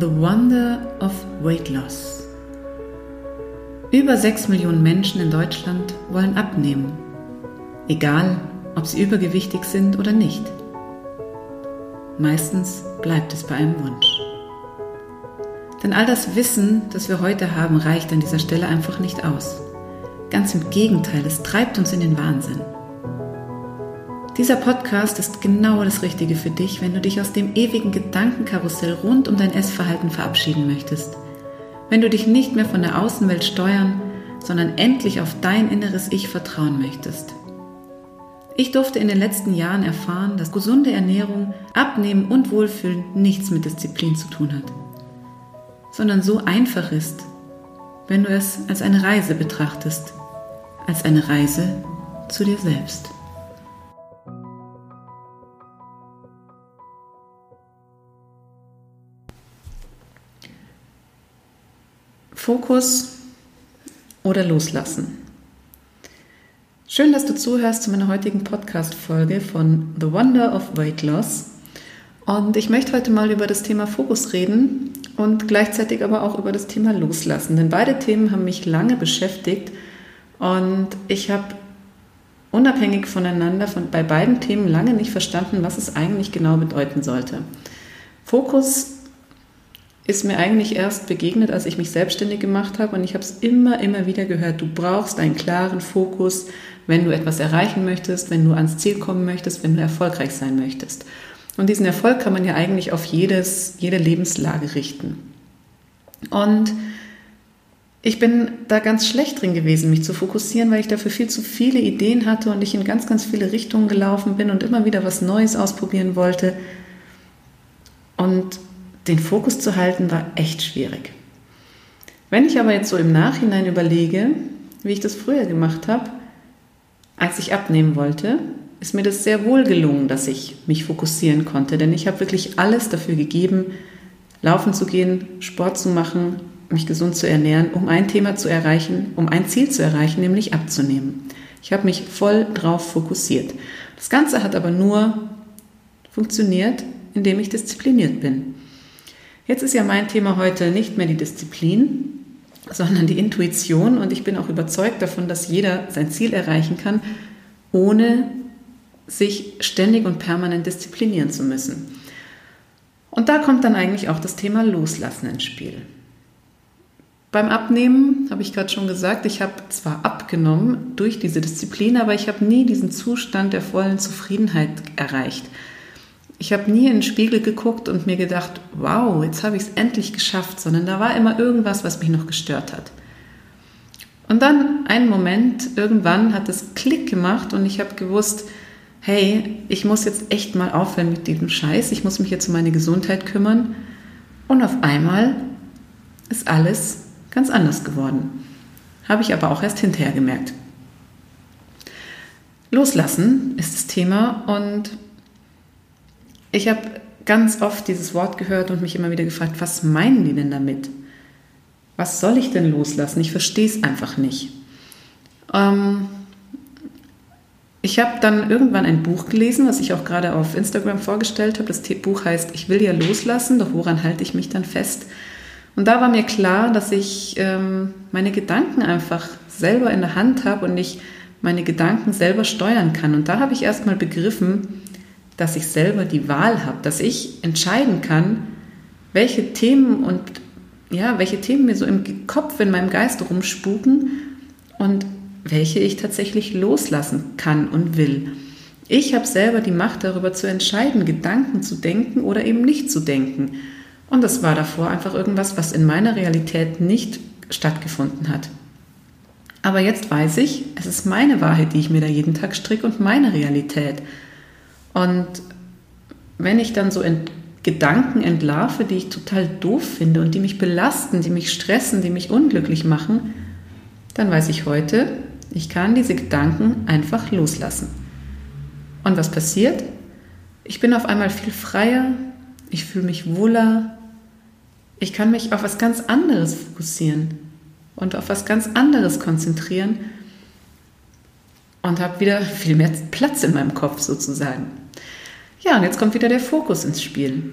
The Wonder of Weight Loss. Über 6 Millionen Menschen in Deutschland wollen abnehmen, egal ob sie übergewichtig sind oder nicht. Meistens bleibt es bei einem Wunsch. Denn all das Wissen, das wir heute haben, reicht an dieser Stelle einfach nicht aus. Ganz im Gegenteil, es treibt uns in den Wahnsinn. Dieser Podcast ist genau das Richtige für dich, wenn du dich aus dem ewigen Gedankenkarussell rund um dein Essverhalten verabschieden möchtest. Wenn du dich nicht mehr von der Außenwelt steuern, sondern endlich auf dein inneres Ich vertrauen möchtest. Ich durfte in den letzten Jahren erfahren, dass gesunde Ernährung, Abnehmen und Wohlfühlen nichts mit Disziplin zu tun hat, sondern so einfach ist, wenn du es als eine Reise betrachtest, als eine Reise zu dir selbst. Fokus oder Loslassen. Schön, dass du zuhörst zu meiner heutigen Podcast-Folge von The Wonder of Weight Loss. Und ich möchte heute mal über das Thema Fokus reden und gleichzeitig aber auch über das Thema Loslassen. Denn beide Themen haben mich lange beschäftigt und ich habe unabhängig voneinander von, bei beiden Themen lange nicht verstanden, was es eigentlich genau bedeuten sollte. Fokus ist mir eigentlich erst begegnet, als ich mich selbstständig gemacht habe. Und ich habe es immer, immer wieder gehört, du brauchst einen klaren Fokus, wenn du etwas erreichen möchtest, wenn du ans Ziel kommen möchtest, wenn du erfolgreich sein möchtest. Und diesen Erfolg kann man ja eigentlich auf jedes, jede Lebenslage richten. Und ich bin da ganz schlecht drin gewesen, mich zu fokussieren, weil ich dafür viel zu viele Ideen hatte und ich in ganz, ganz viele Richtungen gelaufen bin und immer wieder was Neues ausprobieren wollte. Und den Fokus zu halten, war echt schwierig. Wenn ich aber jetzt so im Nachhinein überlege, wie ich das früher gemacht habe, als ich abnehmen wollte, ist mir das sehr wohl gelungen, dass ich mich fokussieren konnte, denn ich habe wirklich alles dafür gegeben, laufen zu gehen, Sport zu machen, mich gesund zu ernähren, um ein Thema zu erreichen, um ein Ziel zu erreichen, nämlich abzunehmen. Ich habe mich voll drauf fokussiert. Das Ganze hat aber nur funktioniert, indem ich diszipliniert bin. Jetzt ist ja mein Thema heute nicht mehr die Disziplin, sondern die Intuition und ich bin auch überzeugt davon, dass jeder sein Ziel erreichen kann, ohne sich ständig und permanent disziplinieren zu müssen. Und da kommt dann eigentlich auch das Thema Loslassen ins Spiel. Beim Abnehmen habe ich gerade schon gesagt, ich habe zwar abgenommen durch diese Disziplin, aber ich habe nie diesen Zustand der vollen Zufriedenheit erreicht. Ich habe nie in den Spiegel geguckt und mir gedacht, wow, jetzt habe ich es endlich geschafft, sondern da war immer irgendwas, was mich noch gestört hat. Und dann einen Moment, irgendwann hat es Klick gemacht und ich habe gewusst, hey, ich muss jetzt echt mal aufhören mit diesem Scheiß, ich muss mich jetzt um meine Gesundheit kümmern. Und auf einmal ist alles ganz anders geworden. Habe ich aber auch erst hinterher gemerkt. Loslassen ist das Thema und ich habe ganz oft dieses Wort gehört und mich immer wieder gefragt, was meinen die denn damit? Was soll ich denn loslassen? Ich verstehe es einfach nicht. Ähm, ich habe dann irgendwann ein Buch gelesen, was ich auch gerade auf Instagram vorgestellt habe. Das Buch heißt Ich will ja loslassen, doch woran halte ich mich dann fest? Und da war mir klar, dass ich ähm, meine Gedanken einfach selber in der Hand habe und ich meine Gedanken selber steuern kann. Und da habe ich erstmal begriffen, dass ich selber die Wahl habe, dass ich entscheiden kann, welche Themen und ja, welche Themen mir so im Kopf, in meinem Geist rumspuken und welche ich tatsächlich loslassen kann und will. Ich habe selber die Macht darüber zu entscheiden, Gedanken zu denken oder eben nicht zu denken. Und das war davor einfach irgendwas, was in meiner Realität nicht stattgefunden hat. Aber jetzt weiß ich, es ist meine Wahrheit, die ich mir da jeden Tag stricke und meine Realität. Und wenn ich dann so ent Gedanken entlarve, die ich total doof finde und die mich belasten, die mich stressen, die mich unglücklich machen, dann weiß ich heute, ich kann diese Gedanken einfach loslassen. Und was passiert? Ich bin auf einmal viel freier, ich fühle mich wohler, ich kann mich auf was ganz anderes fokussieren und auf was ganz anderes konzentrieren und habe wieder viel mehr Platz in meinem Kopf sozusagen. Ja, und jetzt kommt wieder der Fokus ins Spiel.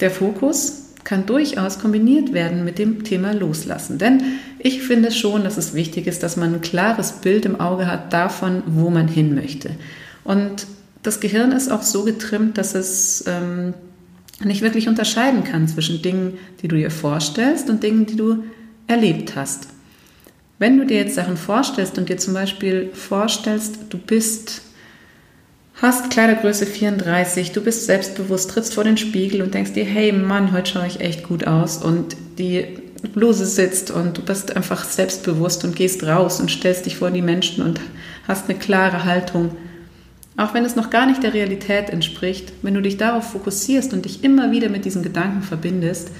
Der Fokus kann durchaus kombiniert werden mit dem Thema Loslassen. Denn ich finde schon, dass es wichtig ist, dass man ein klares Bild im Auge hat davon, wo man hin möchte. Und das Gehirn ist auch so getrimmt, dass es ähm, nicht wirklich unterscheiden kann zwischen Dingen, die du dir vorstellst und Dingen, die du erlebt hast. Wenn du dir jetzt Sachen vorstellst und dir zum Beispiel vorstellst, du bist, hast Kleidergröße 34, du bist selbstbewusst, trittst vor den Spiegel und denkst dir, hey Mann, heute schaue ich echt gut aus und die Bluse sitzt und du bist einfach selbstbewusst und gehst raus und stellst dich vor die Menschen und hast eine klare Haltung. Auch wenn es noch gar nicht der Realität entspricht, wenn du dich darauf fokussierst und dich immer wieder mit diesen Gedanken verbindest,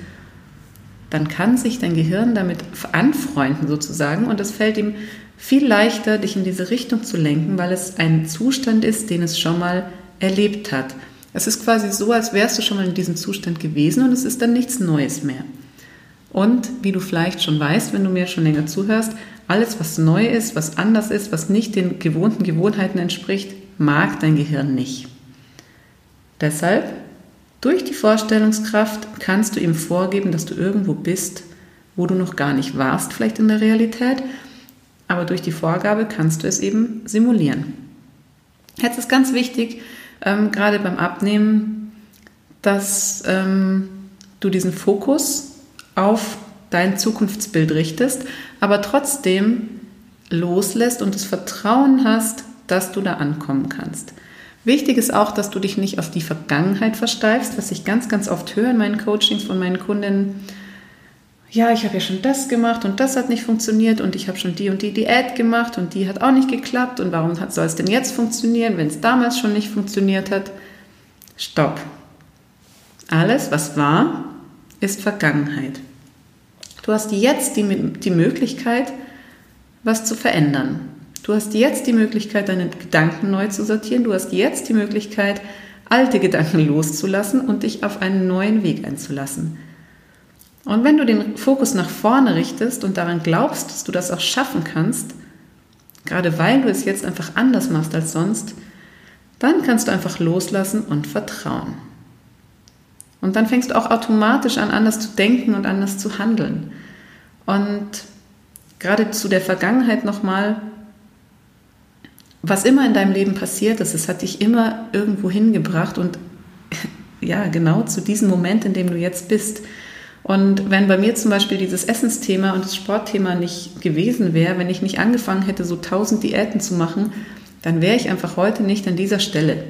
dann kann sich dein Gehirn damit anfreunden sozusagen und es fällt ihm viel leichter, dich in diese Richtung zu lenken, weil es ein Zustand ist, den es schon mal erlebt hat. Es ist quasi so, als wärst du schon mal in diesem Zustand gewesen und es ist dann nichts Neues mehr. Und wie du vielleicht schon weißt, wenn du mir schon länger zuhörst, alles, was neu ist, was anders ist, was nicht den gewohnten Gewohnheiten entspricht, mag dein Gehirn nicht. Deshalb durch die Vorstellungskraft kannst du ihm vorgeben, dass du irgendwo bist, wo du noch gar nicht warst, vielleicht in der Realität, aber durch die Vorgabe kannst du es eben simulieren. Jetzt ist ganz wichtig, ähm, gerade beim Abnehmen, dass ähm, du diesen Fokus auf dein Zukunftsbild richtest, aber trotzdem loslässt und das Vertrauen hast, dass du da ankommen kannst. Wichtig ist auch, dass du dich nicht auf die Vergangenheit versteifst, was ich ganz, ganz oft höre in meinen Coachings von meinen Kundinnen. Ja, ich habe ja schon das gemacht und das hat nicht funktioniert und ich habe schon die und die Diät gemacht und die hat auch nicht geklappt und warum soll es denn jetzt funktionieren, wenn es damals schon nicht funktioniert hat? Stopp. Alles, was war, ist Vergangenheit. Du hast jetzt die, die Möglichkeit, was zu verändern. Du hast jetzt die Möglichkeit, deine Gedanken neu zu sortieren. Du hast jetzt die Möglichkeit, alte Gedanken loszulassen und dich auf einen neuen Weg einzulassen. Und wenn du den Fokus nach vorne richtest und daran glaubst, dass du das auch schaffen kannst, gerade weil du es jetzt einfach anders machst als sonst, dann kannst du einfach loslassen und vertrauen. Und dann fängst du auch automatisch an, anders zu denken und anders zu handeln. Und gerade zu der Vergangenheit nochmal, was immer in deinem Leben passiert ist, es hat dich immer irgendwo hingebracht und ja, genau zu diesem Moment, in dem du jetzt bist. Und wenn bei mir zum Beispiel dieses Essensthema und das Sportthema nicht gewesen wäre, wenn ich nicht angefangen hätte, so tausend Diäten zu machen, dann wäre ich einfach heute nicht an dieser Stelle.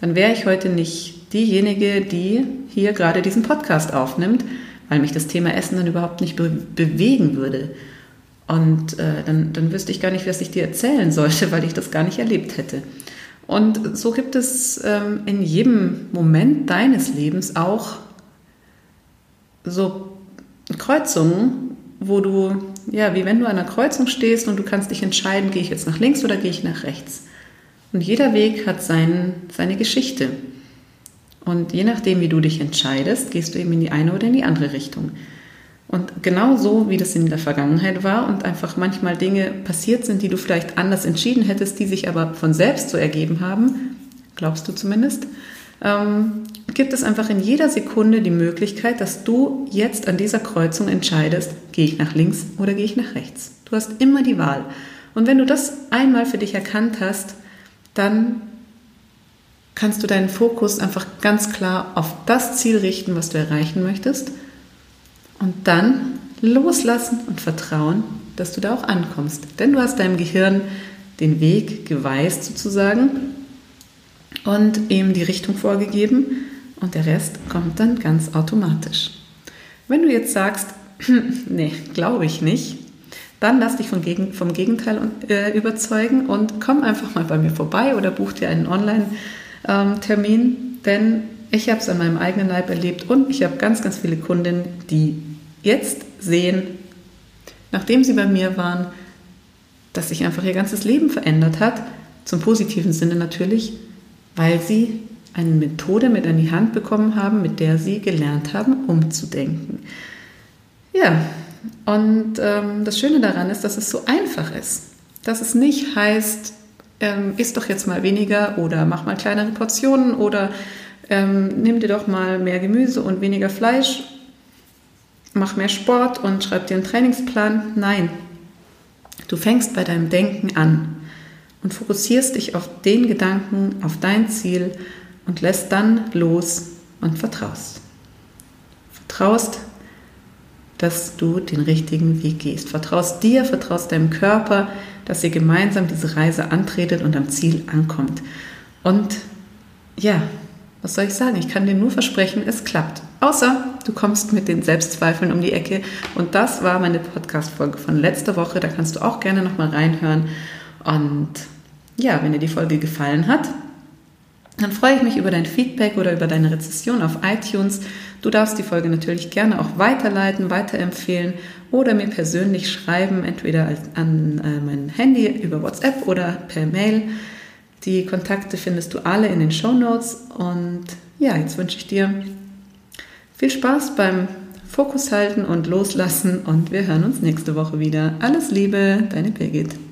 Dann wäre ich heute nicht diejenige, die hier gerade diesen Podcast aufnimmt, weil mich das Thema Essen dann überhaupt nicht be bewegen würde. Und äh, dann, dann wüsste ich gar nicht, was ich dir erzählen sollte, weil ich das gar nicht erlebt hätte. Und so gibt es ähm, in jedem Moment deines Lebens auch so Kreuzungen, wo du, ja, wie wenn du an einer Kreuzung stehst und du kannst dich entscheiden, gehe ich jetzt nach links oder gehe ich nach rechts. Und jeder Weg hat sein, seine Geschichte. Und je nachdem, wie du dich entscheidest, gehst du eben in die eine oder in die andere Richtung. Und genau so, wie das in der Vergangenheit war und einfach manchmal Dinge passiert sind, die du vielleicht anders entschieden hättest, die sich aber von selbst so ergeben haben, glaubst du zumindest, ähm, gibt es einfach in jeder Sekunde die Möglichkeit, dass du jetzt an dieser Kreuzung entscheidest, gehe ich nach links oder gehe ich nach rechts. Du hast immer die Wahl. Und wenn du das einmal für dich erkannt hast, dann kannst du deinen Fokus einfach ganz klar auf das Ziel richten, was du erreichen möchtest – und dann loslassen und vertrauen, dass du da auch ankommst. Denn du hast deinem Gehirn den Weg geweist sozusagen und ihm die Richtung vorgegeben und der Rest kommt dann ganz automatisch. Wenn du jetzt sagst, nee, glaube ich nicht, dann lass dich vom, Gegenteil äh, überzeugen und komm einfach mal bei mir vorbei oder buch dir einen Online-Termin, ähm, denn ich habe es an meinem eigenen Leib erlebt und ich habe ganz, ganz viele Kundinnen, die jetzt sehen, nachdem sie bei mir waren, dass sich einfach ihr ganzes Leben verändert hat, zum positiven Sinne natürlich, weil sie eine Methode mit an die Hand bekommen haben, mit der sie gelernt haben, umzudenken. Ja, und ähm, das Schöne daran ist, dass es so einfach ist. Dass es nicht heißt, ähm, isst doch jetzt mal weniger oder mach mal kleinere Portionen oder ähm, nimm dir doch mal mehr Gemüse und weniger Fleisch mach mehr Sport und schreib dir einen Trainingsplan. Nein, du fängst bei deinem Denken an und fokussierst dich auf den Gedanken, auf dein Ziel und lässt dann los und vertraust. Vertraust, dass du den richtigen Weg gehst. Vertraust dir, vertraust deinem Körper, dass ihr gemeinsam diese Reise antretet und am Ziel ankommt. Und ja, was soll ich sagen? Ich kann dir nur versprechen, es klappt. Außer du kommst mit den Selbstzweifeln um die Ecke. Und das war meine Podcast-Folge von letzter Woche. Da kannst du auch gerne nochmal reinhören. Und ja, wenn dir die Folge gefallen hat, dann freue ich mich über dein Feedback oder über deine Rezession auf iTunes. Du darfst die Folge natürlich gerne auch weiterleiten, weiterempfehlen oder mir persönlich schreiben, entweder an äh, mein Handy über WhatsApp oder per Mail. Die Kontakte findest du alle in den Show Notes. Und ja, jetzt wünsche ich dir viel Spaß beim Fokus halten und loslassen und wir hören uns nächste Woche wieder. Alles Liebe, deine Birgit.